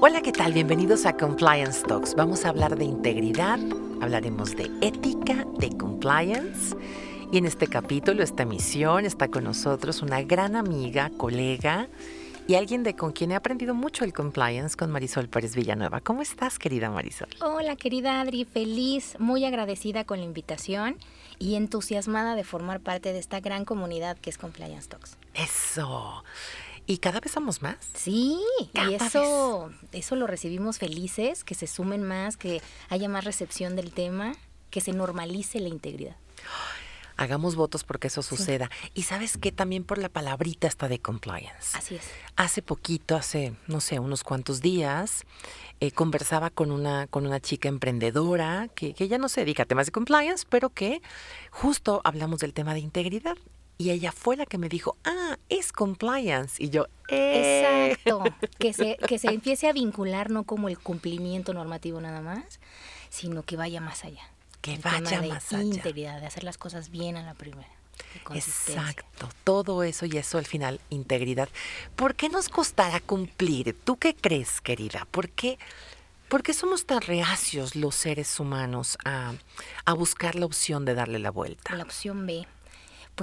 Hola, ¿qué tal? Bienvenidos a Compliance Talks. Vamos a hablar de integridad, hablaremos de ética, de compliance. Y en este capítulo, esta misión, está con nosotros una gran amiga, colega y alguien de con quien he aprendido mucho el compliance con Marisol Pérez Villanueva. ¿Cómo estás, querida Marisol? Hola, querida Adri, feliz, muy agradecida con la invitación y entusiasmada de formar parte de esta gran comunidad que es Compliance Talks. Eso. Y cada vez somos más. Sí, y eso, eso lo recibimos felices, que se sumen más, que haya más recepción del tema, que se normalice la integridad. Hagamos votos porque eso suceda. Y sabes que también por la palabrita está de compliance. Así es. Hace poquito, hace, no sé, unos cuantos días, eh, conversaba con una, con una chica emprendedora que, que ya no se dedica a temas de compliance, pero que justo hablamos del tema de integridad. Y ella fue la que me dijo, ah, es compliance. Y yo, ¡eh! Exacto. Que se, que se empiece a vincular no como el cumplimiento normativo nada más, sino que vaya más allá. Que vaya más allá. Integridad, de hacer las cosas bien a la primera. Exacto, todo eso y eso al final, integridad. ¿Por qué nos costará cumplir? ¿Tú qué crees, querida? ¿Por qué, por qué somos tan reacios los seres humanos a, a buscar la opción de darle la vuelta? La opción B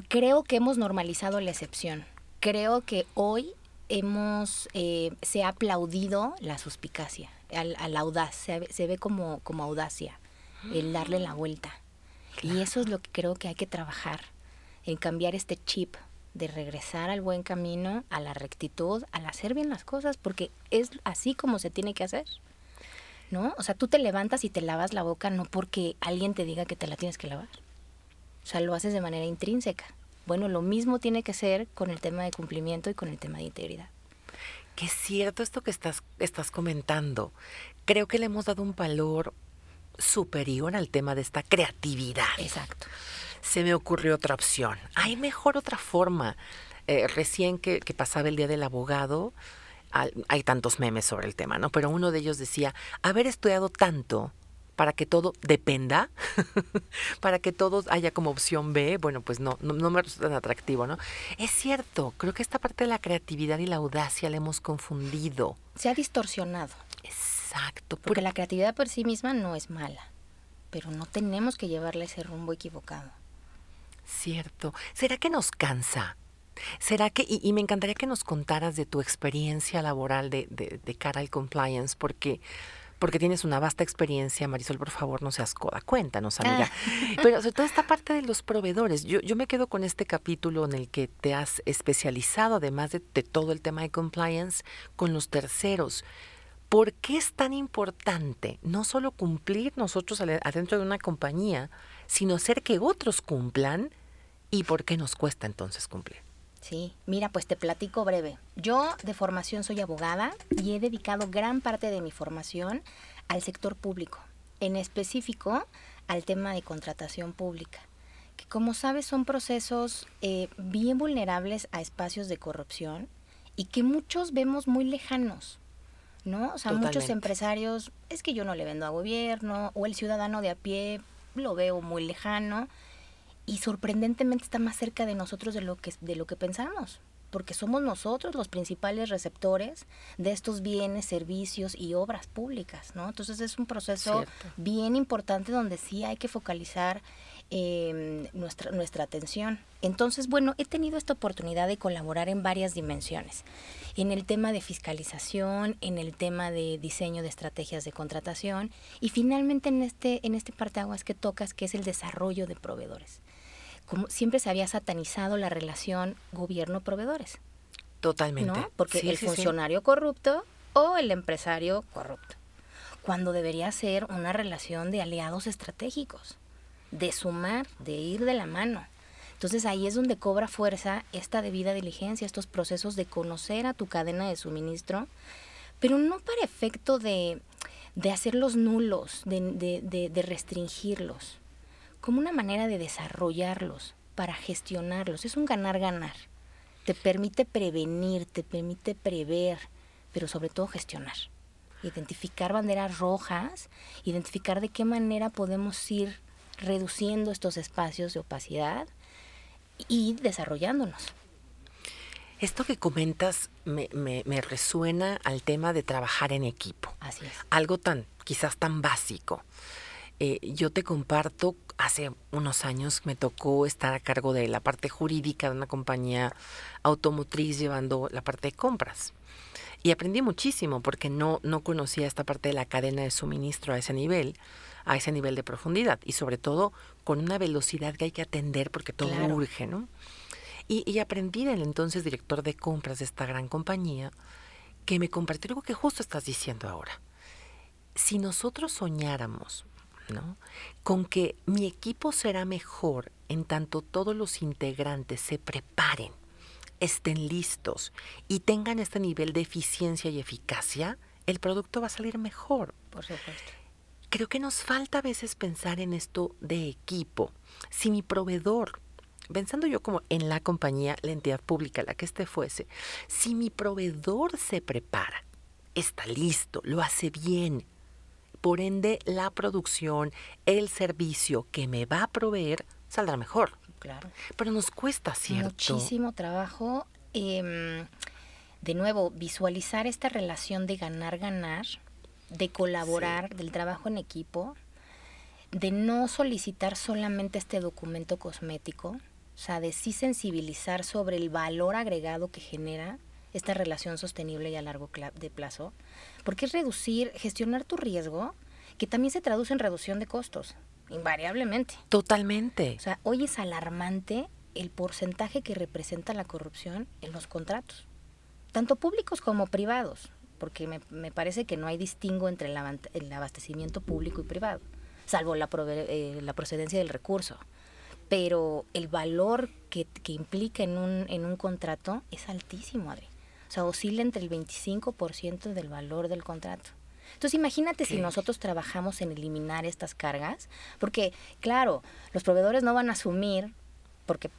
creo que hemos normalizado la excepción. Creo que hoy hemos, eh, se ha aplaudido la suspicacia, al, al audaz, se, se, ve como, como audacia, el darle la vuelta. Y eso es lo que creo que hay que trabajar, en cambiar este chip de regresar al buen camino, a la rectitud, al hacer bien las cosas, porque es así como se tiene que hacer. ¿No? O sea, tú te levantas y te lavas la boca no porque alguien te diga que te la tienes que lavar. O sea, lo haces de manera intrínseca. Bueno, lo mismo tiene que ser con el tema de cumplimiento y con el tema de integridad. Qué cierto esto que estás, estás comentando. Creo que le hemos dado un valor superior al tema de esta creatividad. Exacto. Se me ocurrió otra opción. Hay mejor otra forma. Eh, recién que, que, pasaba el Día del Abogado, hay tantos memes sobre el tema, ¿no? Pero uno de ellos decía, haber estudiado tanto para que todo dependa, para que todo haya como opción B, bueno, pues no, no, me resulta tan atractivo, ¿no? Es cierto, creo que esta parte de la creatividad y la audacia la hemos confundido. Se ha distorsionado. Exacto. Porque la creatividad por sí misma no es mala, pero no tenemos que llevarle ese rumbo equivocado. Cierto. ¿Será que nos cansa? ¿Será que, y, y me encantaría que nos contaras de tu experiencia laboral de, de, de cara al compliance, porque porque tienes una vasta experiencia, Marisol, por favor, no seas coda, cuéntanos, amiga. Ah. Pero sobre todo esta parte de los proveedores, yo, yo me quedo con este capítulo en el que te has especializado, además de, de todo el tema de compliance, con los terceros. ¿Por qué es tan importante no solo cumplir nosotros adentro de una compañía, sino hacer que otros cumplan? ¿Y por qué nos cuesta entonces cumplir? Sí, mira, pues te platico breve. Yo de formación soy abogada y he dedicado gran parte de mi formación al sector público, en específico al tema de contratación pública, que como sabes son procesos eh, bien vulnerables a espacios de corrupción y que muchos vemos muy lejanos. ¿No? O sea, Totalmente. muchos empresarios, es que yo no le vendo a gobierno, o el ciudadano de a pie lo veo muy lejano, y sorprendentemente está más cerca de nosotros de lo que, de lo que pensamos, porque somos nosotros los principales receptores de estos bienes, servicios y obras públicas, ¿no? Entonces es un proceso Cierto. bien importante donde sí hay que focalizar eh, nuestra, nuestra atención. Entonces, bueno, he tenido esta oportunidad de colaborar en varias dimensiones. En el tema de fiscalización, en el tema de diseño de estrategias de contratación y finalmente en este, en este parteaguas que tocas, que es el desarrollo de proveedores como siempre se había satanizado la relación gobierno-proveedores. Totalmente. ¿no? Porque sí, el sí, funcionario sí. corrupto o el empresario corrupto. Cuando debería ser una relación de aliados estratégicos, de sumar, de ir de la mano. Entonces ahí es donde cobra fuerza esta debida diligencia, estos procesos de conocer a tu cadena de suministro, pero no para efecto de, de hacerlos nulos, de, de, de, de restringirlos como una manera de desarrollarlos, para gestionarlos. Es un ganar-ganar. Te permite prevenir, te permite prever, pero sobre todo gestionar. Identificar banderas rojas, identificar de qué manera podemos ir reduciendo estos espacios de opacidad y desarrollándonos. Esto que comentas me, me, me, resuena al tema de trabajar en equipo. Así es. Algo tan, quizás tan básico. Eh, yo te comparto, hace unos años me tocó estar a cargo de la parte jurídica de una compañía automotriz llevando la parte de compras. Y aprendí muchísimo porque no, no conocía esta parte de la cadena de suministro a ese nivel, a ese nivel de profundidad y sobre todo con una velocidad que hay que atender porque todo urge, ¿no? Y, y aprendí del entonces director de compras de esta gran compañía que me compartió algo que justo estás diciendo ahora. Si nosotros soñáramos ¿no? Con que mi equipo será mejor en tanto todos los integrantes se preparen, estén listos y tengan este nivel de eficiencia y eficacia, el producto va a salir mejor. Por supuesto. Creo que nos falta a veces pensar en esto de equipo. Si mi proveedor, pensando yo como en la compañía, la entidad pública, la que este fuese, si mi proveedor se prepara, está listo, lo hace bien, por ende la producción, el servicio que me va a proveer saldrá mejor. Claro. Pero nos cuesta, ¿cierto? Muchísimo trabajo. Eh, de nuevo, visualizar esta relación de ganar-ganar, de colaborar, sí. del trabajo en equipo, de no solicitar solamente este documento cosmético, o sea, de sí sensibilizar sobre el valor agregado que genera esta relación sostenible y a largo de plazo, porque es reducir, gestionar tu riesgo, que también se traduce en reducción de costos, invariablemente. Totalmente. O sea, hoy es alarmante el porcentaje que representa la corrupción en los contratos, tanto públicos como privados, porque me, me parece que no hay distingo entre el, el, abastecimiento público y privado, salvo la, eh, la procedencia del recurso pero el valor que, que, implica en un, en un contrato es altísimo, Adri. Sea, oscila entre el 25% del valor del contrato. Entonces imagínate si nosotros trabajamos en eliminar estas cargas, porque claro, los proveedores no van a asumir, porque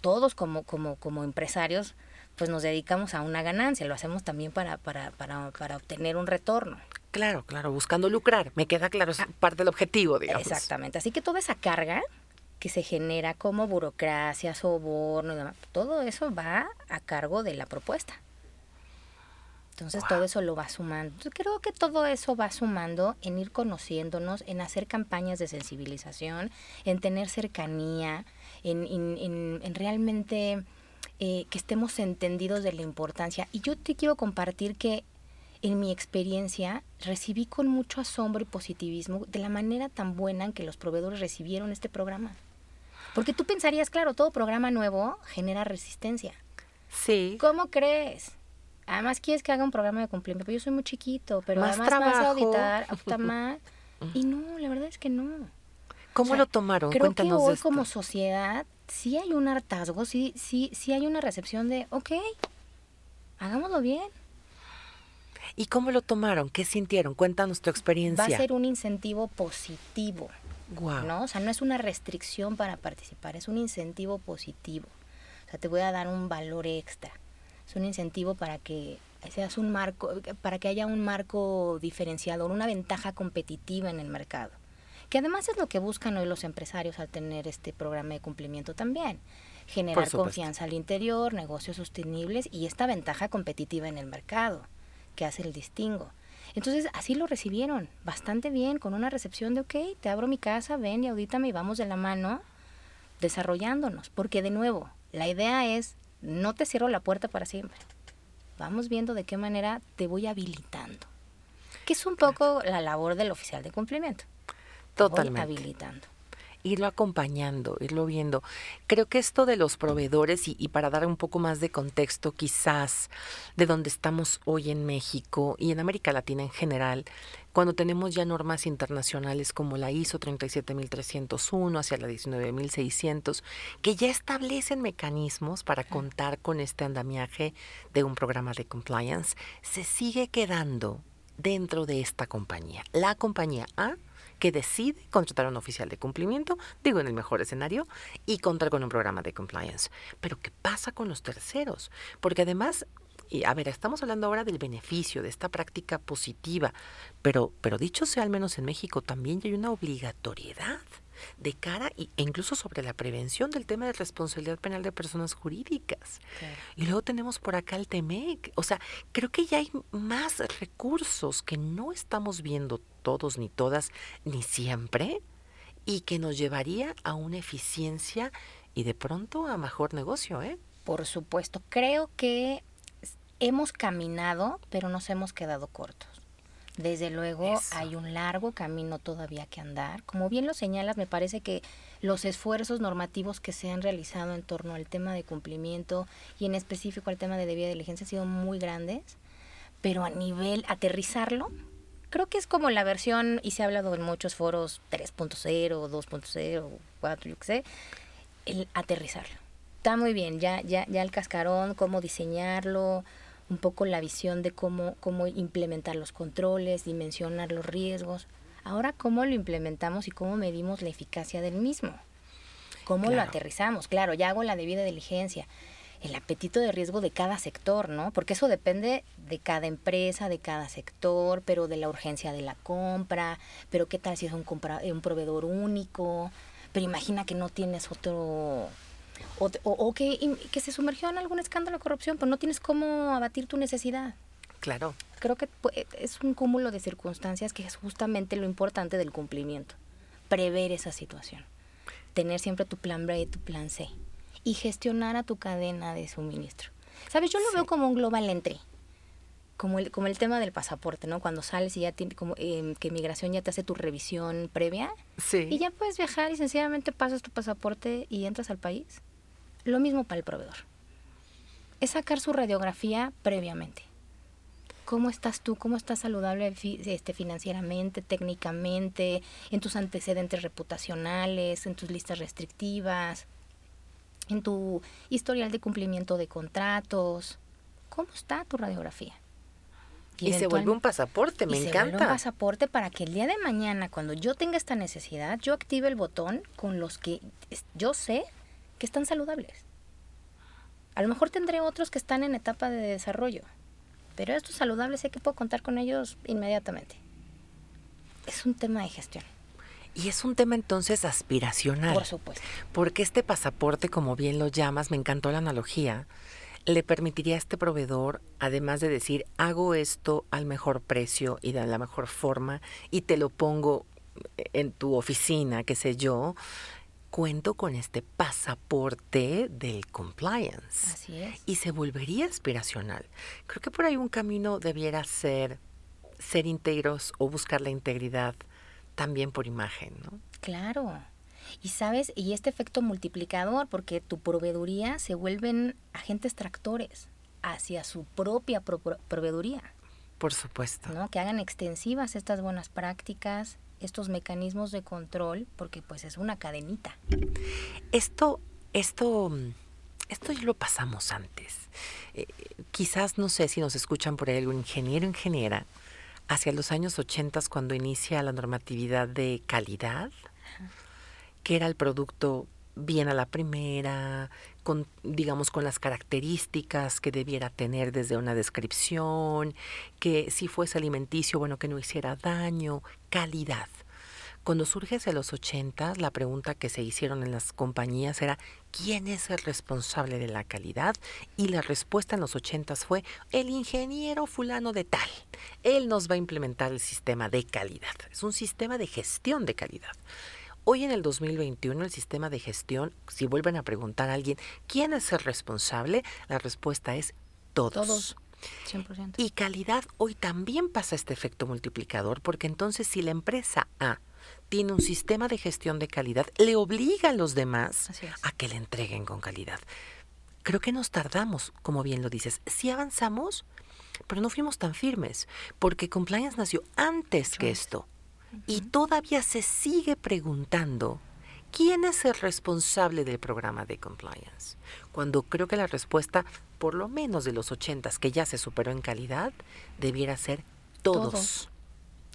todos como, como, como empresarios, pues nos dedicamos a una ganancia, lo hacemos también para, para, para, para obtener un retorno. Claro, claro, buscando lucrar, me queda claro, es parte del objetivo, digamos. Exactamente, así que toda esa carga que se genera como burocracia, soborno y demás, todo eso va a cargo de la propuesta. Entonces wow. todo eso lo va sumando. Yo creo que todo eso va sumando en ir conociéndonos, en hacer campañas de sensibilización, en tener cercanía, en, en, en, en realmente eh, que estemos entendidos de la importancia. Y yo te quiero compartir que en mi experiencia recibí con mucho asombro y positivismo de la manera tan buena en que los proveedores recibieron este programa. Porque tú pensarías, claro, todo programa nuevo genera resistencia. Sí. ¿Cómo crees? Además quieres que haga un programa de cumplimiento, pero yo soy muy chiquito, pero más además trabajo. vas a auditar, auditar más. y no, la verdad es que no. ¿Cómo o sea, lo tomaron? Creo Cuéntanos que hoy de esto. como sociedad sí hay un hartazgo, sí, sí, sí hay una recepción de, ok, hagámoslo bien. ¿Y cómo lo tomaron? ¿Qué sintieron? Cuéntanos tu experiencia. Va a ser un incentivo positivo. Wow. ¿no? O sea, no es una restricción para participar, es un incentivo positivo. O sea, te voy a dar un valor extra. Es un incentivo para que seas un marco, para que haya un marco diferenciador, una ventaja competitiva en el mercado. Que además es lo que buscan hoy los empresarios al tener este programa de cumplimiento también. Generar confianza al interior, negocios sostenibles y esta ventaja competitiva en el mercado, que hace el distingo. Entonces así lo recibieron, bastante bien, con una recepción de, ok, te abro mi casa, ven y audítame y vamos de la mano desarrollándonos. Porque de nuevo, la idea es, no te cierro la puerta para siempre. Vamos viendo de qué manera te voy habilitando. Que es un poco la labor del oficial de cumplimiento. Totalmente. Voy habilitando irlo acompañando, irlo viendo. Creo que esto de los proveedores, y, y, para dar un poco más de contexto quizás de donde estamos hoy en México y en América Latina en general, cuando tenemos ya normas internacionales como la ISO 37301 hacia la 19600, que ya establecen mecanismos para contar con este andamiaje de un programa de compliance, se sigue quedando dentro de esta compañía. La compañía A que decide contratar a un oficial de cumplimiento, digo en el mejor escenario, y contar con un programa de compliance. Pero ¿qué pasa con los terceros? Porque además, y a ver, estamos hablando ahora del beneficio de esta práctica positiva, pero, pero dicho sea al menos en México, también hay una obligatoriedad. De cara e incluso sobre la prevención del tema de responsabilidad penal de personas jurídicas. Y luego tenemos por acá el TEMEC. O sea, creo que ya hay más recursos que no estamos viendo todos ni todas ni siempre y que nos llevaría a una eficiencia y de pronto a mejor negocio, ¿eh? Por supuesto, creo que hemos caminado, pero nos hemos quedado cortos. Desde luego hay un largo camino todavía que andar. Como bien lo señalas, me parece que los esfuerzos normativos que se han realizado en torno al tema de cumplimiento y en específico al tema de debida diligencia han sido muy grandes, pero a nivel aterrizarlo, creo que es como la versión, y se ha hablado en muchos foros 3.0, 2.0, 4, yo qué sé, el aterrizarlo. Está muy bien, ya, ya, ya el cascarón, cómo diseñarlo, un poco la visión de cómo, cómo implementar los controles, dimensionar los riesgos. Ahora, ¿cómo lo implementamos y cómo medimos la eficacia del mismo? ¿Cómo lo aterrizamos? Claro, ya hago la debida diligencia. El apetito de riesgo de cada sector, ¿no? Porque eso depende de cada empresa, de cada sector, pero de la urgencia de la compra, pero qué tal si es un, compra, un proveedor único, pero imagina que no tienes otro o, que, que, se sumergió en algún escándalo de corrupción, pero no tienes cómo abatir tu necesidad. Claro. Creo que es un cúmulo de circunstancias que es justamente lo importante del cumplimiento. Prever esa situación. Tener siempre tu plan B y tu plan C. Y gestionar a tu cadena de suministro. ¿Sabes? Yo lo veo como un global entry. Como el, como el tema del pasaporte, ¿no? Cuando sales y ya tiene, como eh, que migración ya te hace tu revisión previa. Sí. Y ya puedes viajar y sencillamente pasas tu pasaporte y entras al país. Lo mismo para el proveedor. Es sacar su radiografía previamente. ¿Cómo estás tú? ¿Cómo estás saludable este, financieramente, técnicamente, en tus antecedentes reputacionales, en tus listas restrictivas, en tu historial de cumplimiento de contratos? ¿Cómo está tu radiografía? Y, se vuelve un pasaporte, me encanta. Se vuelve un pasaporte para que el día de mañana, cuando yo tenga esta necesidad, yo active el botón con los que yo sé que están saludables. A lo mejor tendré otros que están en etapa de desarrollo, pero estos saludables sé que puedo contar con ellos inmediatamente. Es un tema de gestión. Y es un tema entonces aspiracional. Por supuesto. Porque este pasaporte, como bien lo llamas, me encantó la analogía, le permitiría a este proveedor, además de decir, hago esto al mejor precio y de la mejor forma y te lo pongo en tu oficina, qué sé yo, cuento con este pasaporte del compliance. Así es. Y se volvería aspiracional. Creo que por ahí un camino debiera ser ser íntegros o buscar la integridad también por imagen, ¿no? Claro. Y sabes, y este efecto multiplicador, porque tu proveeduría se vuelven agentes tractores hacia su propia proveeduría. Por supuesto. ¿no? Que hagan extensivas estas buenas prácticas, estos mecanismos de control, porque pues es una cadenita. Esto, esto, esto ya lo pasamos antes. Eh, quizás no sé si nos escuchan por ahí algún ingeniero o ingeniera, hacia los años 80 cuando inicia la normatividad de calidad, que era el producto bien a la primera, con, digamos, con las características que debiera tener desde una descripción, que si fuese alimenticio, bueno, que no hiciera daño, calidad. Cuando surge hacia los 80, la pregunta que se hicieron en las compañías era ¿quién es el responsable de la calidad? Y la respuesta en los 80 fue el ingeniero fulano de tal. Él nos va a implementar el sistema de calidad. Es un sistema de gestión de calidad. Hoy en el 2021 el sistema de gestión, si vuelven a preguntar a alguien quién es el responsable, la respuesta es todos. Todos. 100%. Y calidad hoy también pasa este efecto multiplicador porque entonces si la empresa A tiene un sistema de gestión de calidad, le obliga a los demás a que le entreguen con calidad. Creo que nos tardamos, como bien lo dices. Sí avanzamos, pero no fuimos tan firmes, porque compliance nació antes que esto. Y todavía se sigue preguntando quién es el responsable del programa de compliance. Cuando creo que la respuesta, por lo menos de los ochentas, que ya se superó en calidad, debiera ser todos. todos.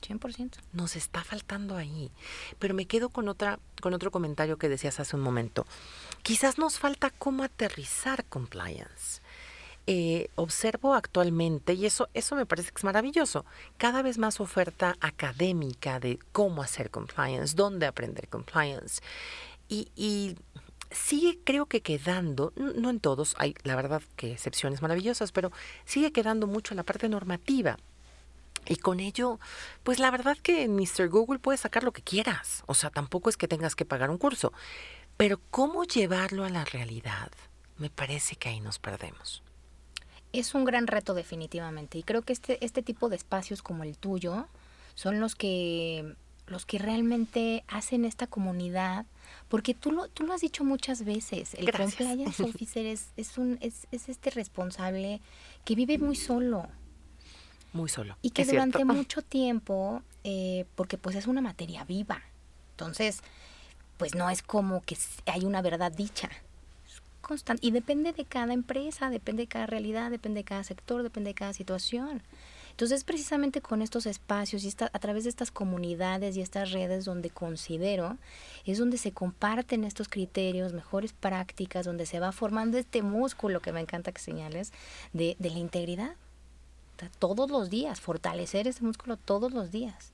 100%. Nos está faltando ahí. Pero me quedo con otra con otro comentario que decías hace un momento. Quizás nos falta cómo aterrizar compliance. Eh, observo actualmente, y eso, eso me parece que es maravilloso, cada vez más oferta académica de cómo hacer compliance, dónde aprender compliance. Y, y sigue creo que quedando, no en todos, hay la verdad que excepciones maravillosas, pero sigue quedando mucho en la parte normativa. Y con ello, pues la verdad que en Mr. Google puedes sacar lo que quieras. O sea, tampoco es que tengas que pagar un curso. Pero cómo llevarlo a la realidad, me parece que ahí nos perdemos. Es un gran reto definitivamente. Y creo que este, este tipo de espacios como el tuyo son los que, los que realmente hacen esta comunidad porque tú lo, tú lo has dicho muchas veces, el compliance officer es, es, un, es, es este responsable que vive muy solo, muy solo. Y que durante mucho tiempo, eh, porque pues es una materia viva, entonces, pues no es como que hay una verdad dicha. Constante. Y depende de cada empresa, depende de cada realidad, depende de cada sector, depende de cada situación. Entonces, precisamente con estos espacios y a través de estas comunidades y estas redes donde considero es donde se comparten estos criterios, mejores prácticas, donde se va formando este músculo que me encanta que señales de, de la integridad todos los días, fortalecer ese músculo todos los días.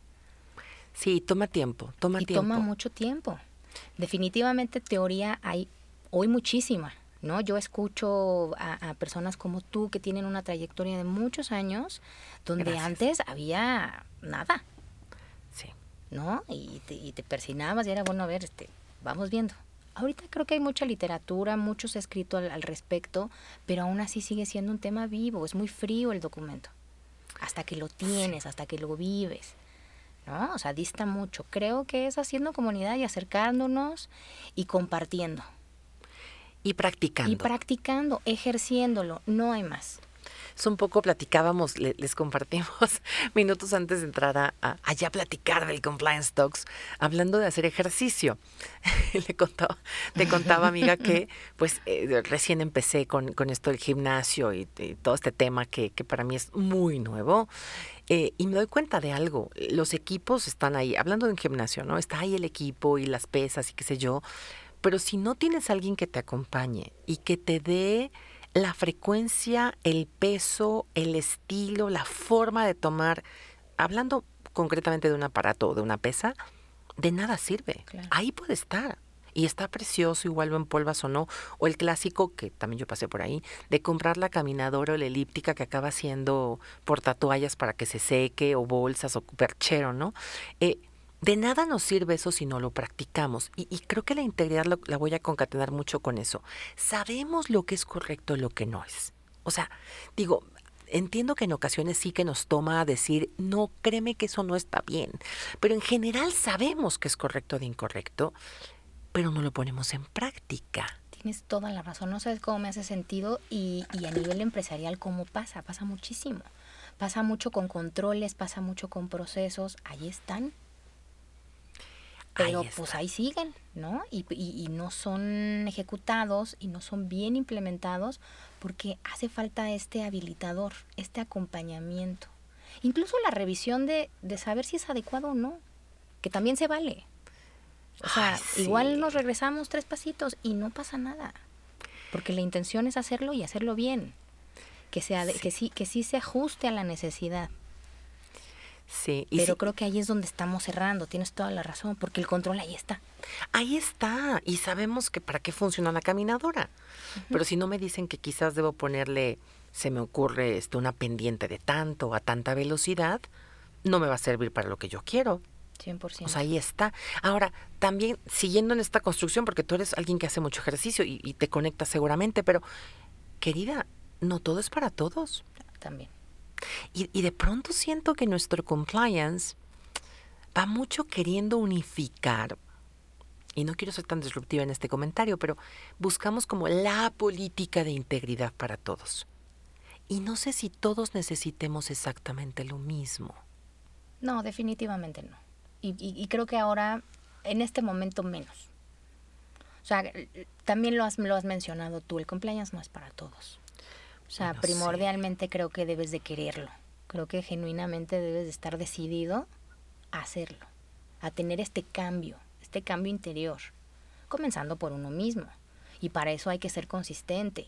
Sí, toma tiempo, toma y tiempo. Toma mucho tiempo. Definitivamente teoría hay hoy muchísima, ¿no? Yo escucho a, personas como tú que tienen una trayectoria de muchos años, donde antes había nada. Sí. ¿No? Y te, y te persinabas y era bueno, a ver, este, vamos viendo. Ahorita creo que hay mucha literatura, mucho se ha escrito al, respecto, pero aún así sigue siendo un tema vivo, es muy frío el documento. Hasta que lo tienes, hasta que lo vives. ¿No? O sea, dista mucho. Creo que es haciendo comunidad y acercándonos y compartiendo. Y practicando. Y practicando, ejerciéndolo, no hay más un poco platicábamos, les compartimos minutos antes de entrar a, allá a platicar del Compliance Talks, hablando de hacer ejercicio. Le contaba, te contaba, amiga, que pues eh, recién empecé con, esto del gimnasio y, todo este tema que, para mí es muy nuevo. Eh, y me doy cuenta de algo, los equipos están ahí, hablando de un gimnasio, ¿no? Está ahí el equipo y las pesas y qué sé yo, pero si no tienes a alguien que te acompañe y que te dé la frecuencia, el peso, el estilo, la forma de tomar, hablando concretamente de un aparato o de una pesa, de nada sirve. Ahí puede estar. Y está precioso, igual lo empolvas o no. O el clásico, que también yo pasé por ahí, de comprar la caminadora o la elíptica que acaba siendo portatoallas para que se seque, o bolsas, o perchero, ¿no? Eh, de nada nos sirve eso si no lo practicamos. Y, creo que la integridad la voy a concatenar mucho con eso. Sabemos lo que es correcto y lo que no es. O sea, digo, entiendo que en ocasiones sí que nos toma a decir, no, créeme que eso no está bien. Pero en general sabemos que es correcto de incorrecto, pero no lo ponemos en práctica. Tienes toda la razón. No sabes cómo me hace sentido y, y a nivel empresarial cómo pasa. Pasa muchísimo. Pasa mucho con controles, pasa mucho con procesos. Ahí están pero pues ahí siguen, ¿no? Y, y, no son ejecutados y no son bien implementados porque hace falta este habilitador, este acompañamiento. Incluso la revisión de, de saber si es adecuado o no, que también se vale. O sea, igual nos regresamos tres pasitos y no pasa nada, porque la intención es hacerlo y hacerlo bien, que, sea que, sí, que sí se ajuste a la necesidad. Sí. Pero creo que ahí es donde estamos cerrando, tienes toda la razón, porque el control ahí está. Ahí está, y sabemos que para qué funciona la caminadora. Pero si no me dicen que quizás debo ponerle, se me ocurre esto, una pendiente de tanto a tanta velocidad, no me va a servir para lo que yo quiero. 100%. O sea, ahí está. Ahora, también siguiendo en esta construcción, porque tú eres alguien que hace mucho ejercicio y, y te conectas seguramente, pero, querida, no todo es para todos. También. Y, de pronto siento que nuestro compliance va mucho queriendo unificar y no quiero ser tan disruptiva en este comentario, pero buscamos como la política de integridad para todos. Y no sé si todos necesitemos exactamente lo mismo. No, definitivamente no. Y, creo que ahora, en este momento, menos. O sea, también lo has, lo has mencionado tú, el compliance no es para todos. O sea, primordialmente creo que debes de quererlo. Creo que genuinamente debes de estar decidido a hacerlo, a tener este cambio, este cambio interior, comenzando por uno mismo. Y para eso hay que ser consistente.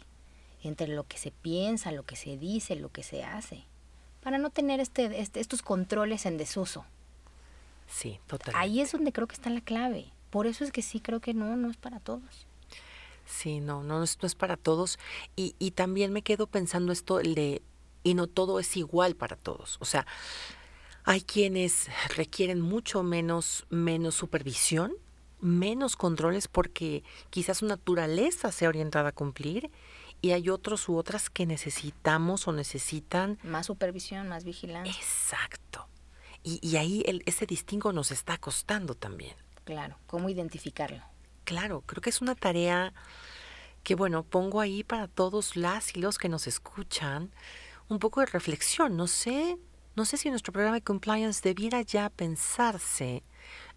entre lo que se piensa, lo que se dice, lo que se hace, para no tener este, este estos controles en desuso. Sí, totalmente. Ahí es donde creo que está la clave. Por eso es que sí creo que no, no es para todos. Sí, no, no, esto es para todos. Y, y también me quedo pensando esto, el de, y no todo es igual para todos. O sea, hay quienes requieren mucho menos, menos supervisión, menos controles porque quizás su naturaleza sea orientada a cumplir y hay otros u otras que necesitamos o necesitan más supervisión, más vigilancia. Exacto. Y, y ahí el, ese distingo nos está costando también. Claro, ¿cómo identificarlo? Claro, creo que es una tarea que, bueno, pongo ahí para todos las y los que nos escuchan un poco de reflexión. No sé, no sé si nuestro programa de compliance debiera ya pensarse.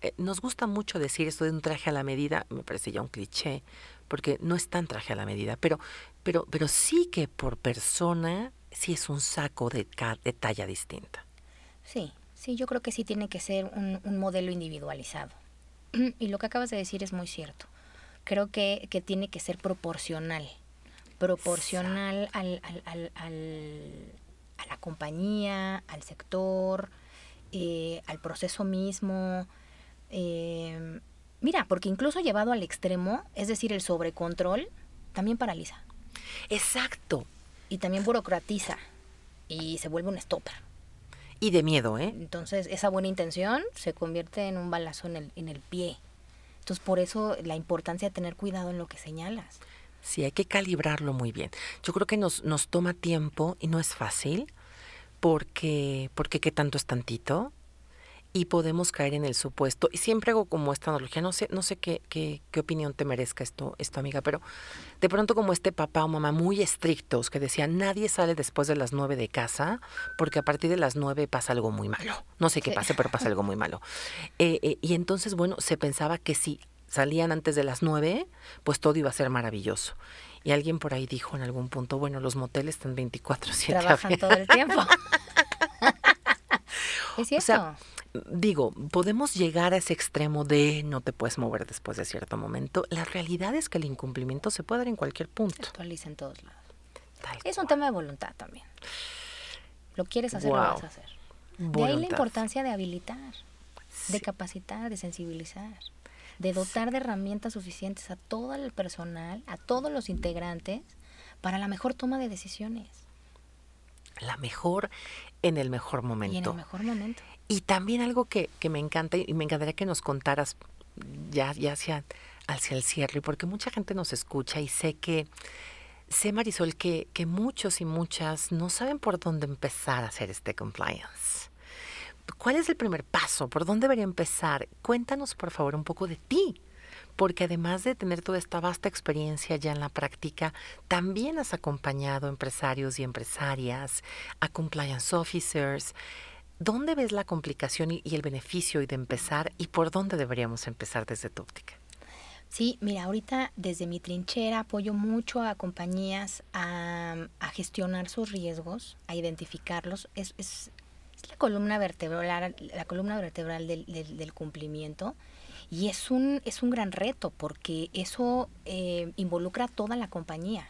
Eh, nos gusta mucho decir esto de un traje a la medida, me parece ya un cliché, porque no es tan traje a la medida, pero, pero, pero sí que por persona sí es un saco de, talla distinta. Sí, sí, yo creo que sí tiene que ser un, un modelo individualizado. y lo que acabas de decir es muy cierto. Creo que, que tiene que ser proporcional. Proporcional al, al, al, al, a la compañía, al sector, eh, al proceso mismo. Eh, mira, porque incluso llevado al extremo, es decir, el sobrecontrol, también paraliza. Exacto. Y también burocratiza. Y se vuelve un stopper. Y de miedo, ¿eh? Entonces, esa buena intención se convierte en un balazo en el, en el pie. Entonces, por eso la importancia de tener cuidado en lo que señalas. Sí, hay que calibrarlo muy bien. Yo creo que nos, nos toma tiempo y no es fácil porque, porque qué tanto es tantito y podemos caer en el supuesto. Y siempre hago como esta analogía, no sé, no sé qué, qué, qué opinión te merezca esto, esto, amiga, pero de pronto como este papá o mamá muy estrictos que decían nadie sale después de las nueve de casa porque a partir de las nueve pasa algo muy malo. No sé qué pase, pero pasa algo muy malo. Eh, eh, y entonces, bueno, se pensaba que si salían antes de las nueve, pues todo iba a ser maravilloso. Y alguien por ahí dijo en algún punto, bueno, los moteles están 24/7. Trabajan todo el tiempo. es cierto. O sea, digo, podemos llegar a ese extremo de no te puedes mover después de cierto momento. La realidad es que el incumplimiento se puede dar en cualquier punto. Se actualiza en todos lados. Tal es un tema de voluntad también. Lo quieres hacer, wow. lo vas a hacer. Voluntad. De ahí la importancia de habilitar, sí. de capacitar, de sensibilizar, de dotar de herramientas suficientes a todo el personal, a todos los integrantes, para la mejor toma de decisiones. La mejor en el mejor momento. Y en el mejor momento. Y también algo que, que, me encanta y me encantaría que nos contaras ya, ya hacia, hacia el cierre, porque mucha gente nos escucha y sé que, sé Marisol, que, que muchos y muchas no saben por dónde empezar a hacer este compliance. ¿Cuál es el primer paso? ¿Por dónde debería empezar? Cuéntanos, por favor, un poco de ti, porque además de tener toda esta vasta experiencia ya en la práctica, también has acompañado empresarios y empresarias, a compliance officers. ¿Dónde ves la complicación y, el beneficio de empezar y por dónde deberíamos empezar desde tu óptica? Sí, mira, ahorita desde mi trinchera apoyo mucho a compañías a, gestionar sus riesgos, a identificarlos. Es, es, la columna vertebral, la columna vertebral del, del, del cumplimiento y es un, es un gran reto porque eso eh, involucra a toda la compañía.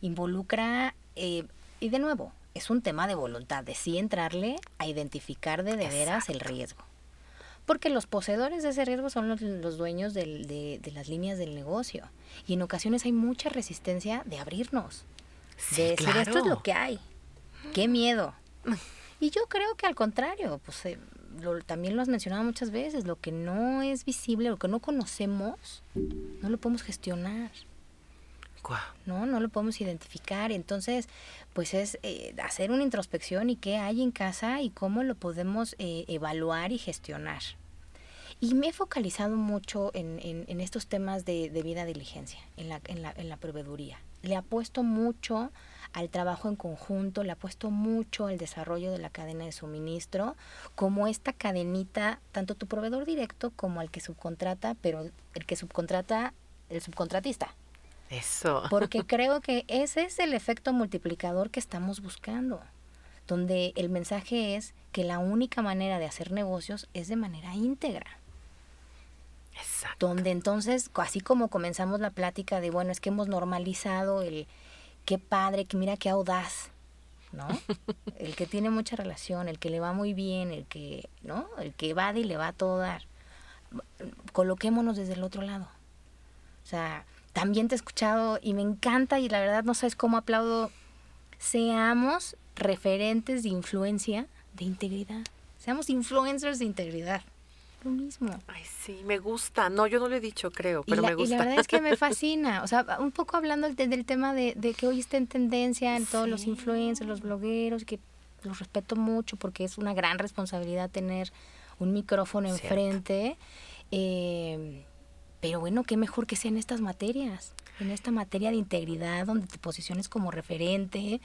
Involucra, eh, y de nuevo, es un tema de voluntad, de sí entrarle a identificar de, de veras el riesgo. Porque los poseedores de ese riesgo son los, los dueños del, de, de, las líneas del negocio. Y en ocasiones hay mucha resistencia de abrirnos. Sí, de decir, claro. esto es lo que hay. Qué miedo. Y yo creo que al contrario, pues eh, lo, también lo has mencionado muchas veces, lo que no es visible, lo que no conocemos, no lo podemos gestionar. No, no lo podemos identificar. Entonces, pues es eh, hacer una introspección y qué hay en casa y cómo lo podemos eh, evaluar y gestionar. Y me he focalizado mucho en, en, en estos temas de, de vida diligencia, en la, en, la, en la proveeduría. Le apuesto mucho al trabajo en conjunto, le apuesto mucho al desarrollo de la cadena de suministro, como esta cadenita, tanto tu proveedor directo como al que subcontrata, pero el que subcontrata, el subcontratista. Eso. Porque creo que ese es el efecto multiplicador que estamos buscando, donde el mensaje es que la única manera de hacer negocios es de manera íntegra. Exacto. Donde entonces, así como comenzamos la plática de, bueno, es que hemos normalizado el qué padre, que mira qué audaz, ¿no? El que tiene mucha relación, el que le va muy bien, el que, ¿no? El que va y le va a todo dar. Coloquémonos desde el otro lado. O sea, también te he escuchado y me encanta y la verdad no sabes cómo aplaudo. Seamos referentes de influencia de integridad. Seamos influencers de integridad. Lo mismo. Ay, sí, me gusta. No, yo no lo he dicho, creo, pero me gusta. Y la verdad es que me fascina. O sea, un poco hablando del, tema de, que hoy está en tendencia en todos los influencers, los blogueros, que los respeto mucho porque es una gran responsabilidad tener un micrófono enfrente. Eh, pero bueno, qué mejor que sea en estas materias, en esta materia de integridad, donde te posiciones como referente,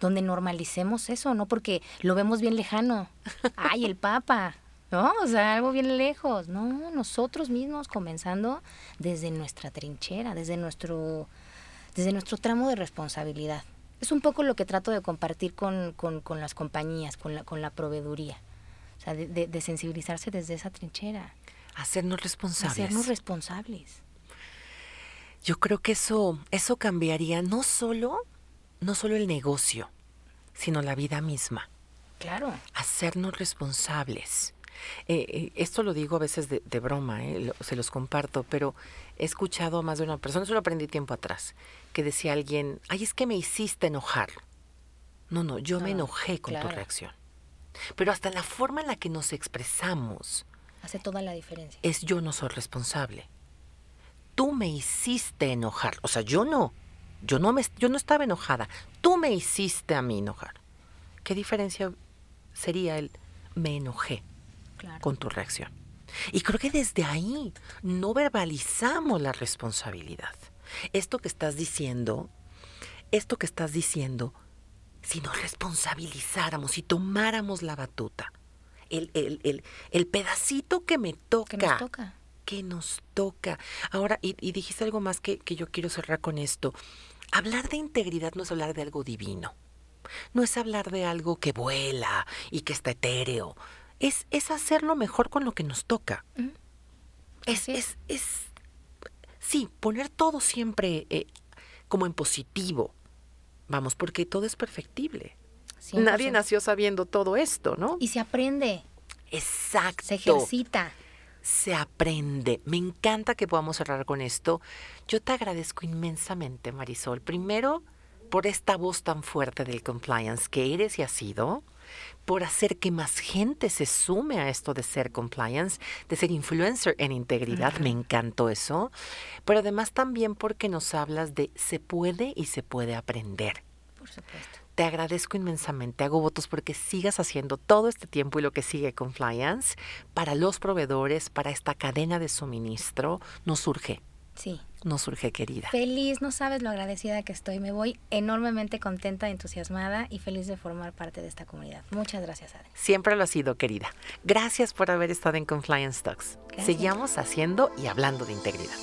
donde normalicemos eso, no porque lo vemos bien lejano. Ay, el Papa, ¿no? O sea, algo bien lejos. No, nosotros mismos comenzando desde nuestra trinchera, desde nuestro, desde nuestro tramo de responsabilidad. Es un poco lo que trato de compartir con, con, las compañías, con la, con la proveeduría. O sea, de, de sensibilizarse desde esa trinchera. Hacernos responsables. Hacernos responsables. Yo creo que eso, eso cambiaría no solo, no solo el negocio, sino la vida misma. Claro. Hacernos responsables. Eh, eh, esto lo digo a veces de, broma, eh, se los comparto, pero he escuchado a más de una persona, eso lo aprendí tiempo atrás, que decía alguien, ay, es que me hiciste enojar. No, no, yo me enojé con tu reacción. Pero hasta la forma en la que nos expresamos, Hace toda la diferencia. Es yo no soy responsable. Tú me hiciste enojar. O sea, yo no. Yo no, me, yo no estaba enojada. Tú me hiciste a mí enojar. ¿Qué diferencia sería el me enojé con tu reacción? Y creo que desde ahí no verbalizamos la responsabilidad. Esto que estás diciendo, esto que estás diciendo, si nos responsabilizáramos y tomáramos la batuta, el, el, pedacito que me toca. Que nos toca. Que nos toca. Ahora, y, dijiste algo más que, que yo quiero cerrar con esto. Hablar de integridad no es hablar de algo divino. No es hablar de algo que vuela y que está etéreo. Es, es hacerlo mejor con lo que nos toca. es, es, es, sí, poner todo siempre eh, como en positivo. Vamos, porque todo es perfectible. Nadie nació sabiendo todo esto, ¿no? Y se aprende. Exacto. Se ejercita. Se aprende. Me encanta que podamos cerrar con esto. Yo te agradezco inmensamente, Marisol. Primero, por esta voz tan fuerte del compliance que eres y has sido, por hacer que más gente se sume a esto de ser compliance, de ser influencer en integridad, me encantó eso, pero además también porque nos hablas de se puede y se puede aprender. Por supuesto. Te agradezco inmensamente. Hago votos porque sigas haciendo todo este tiempo y lo que sigue Compliance para los proveedores, para esta cadena de suministro. Nos surge. Sí. Nos surge, querida. Feliz, no sabes lo agradecida que estoy. Me voy enormemente contenta, entusiasmada y feliz de formar parte de esta comunidad. Muchas gracias, Adri. Siempre lo ha sido, querida. Gracias por haber estado en Compliance Talks. Seguimos haciendo y hablando de integridad.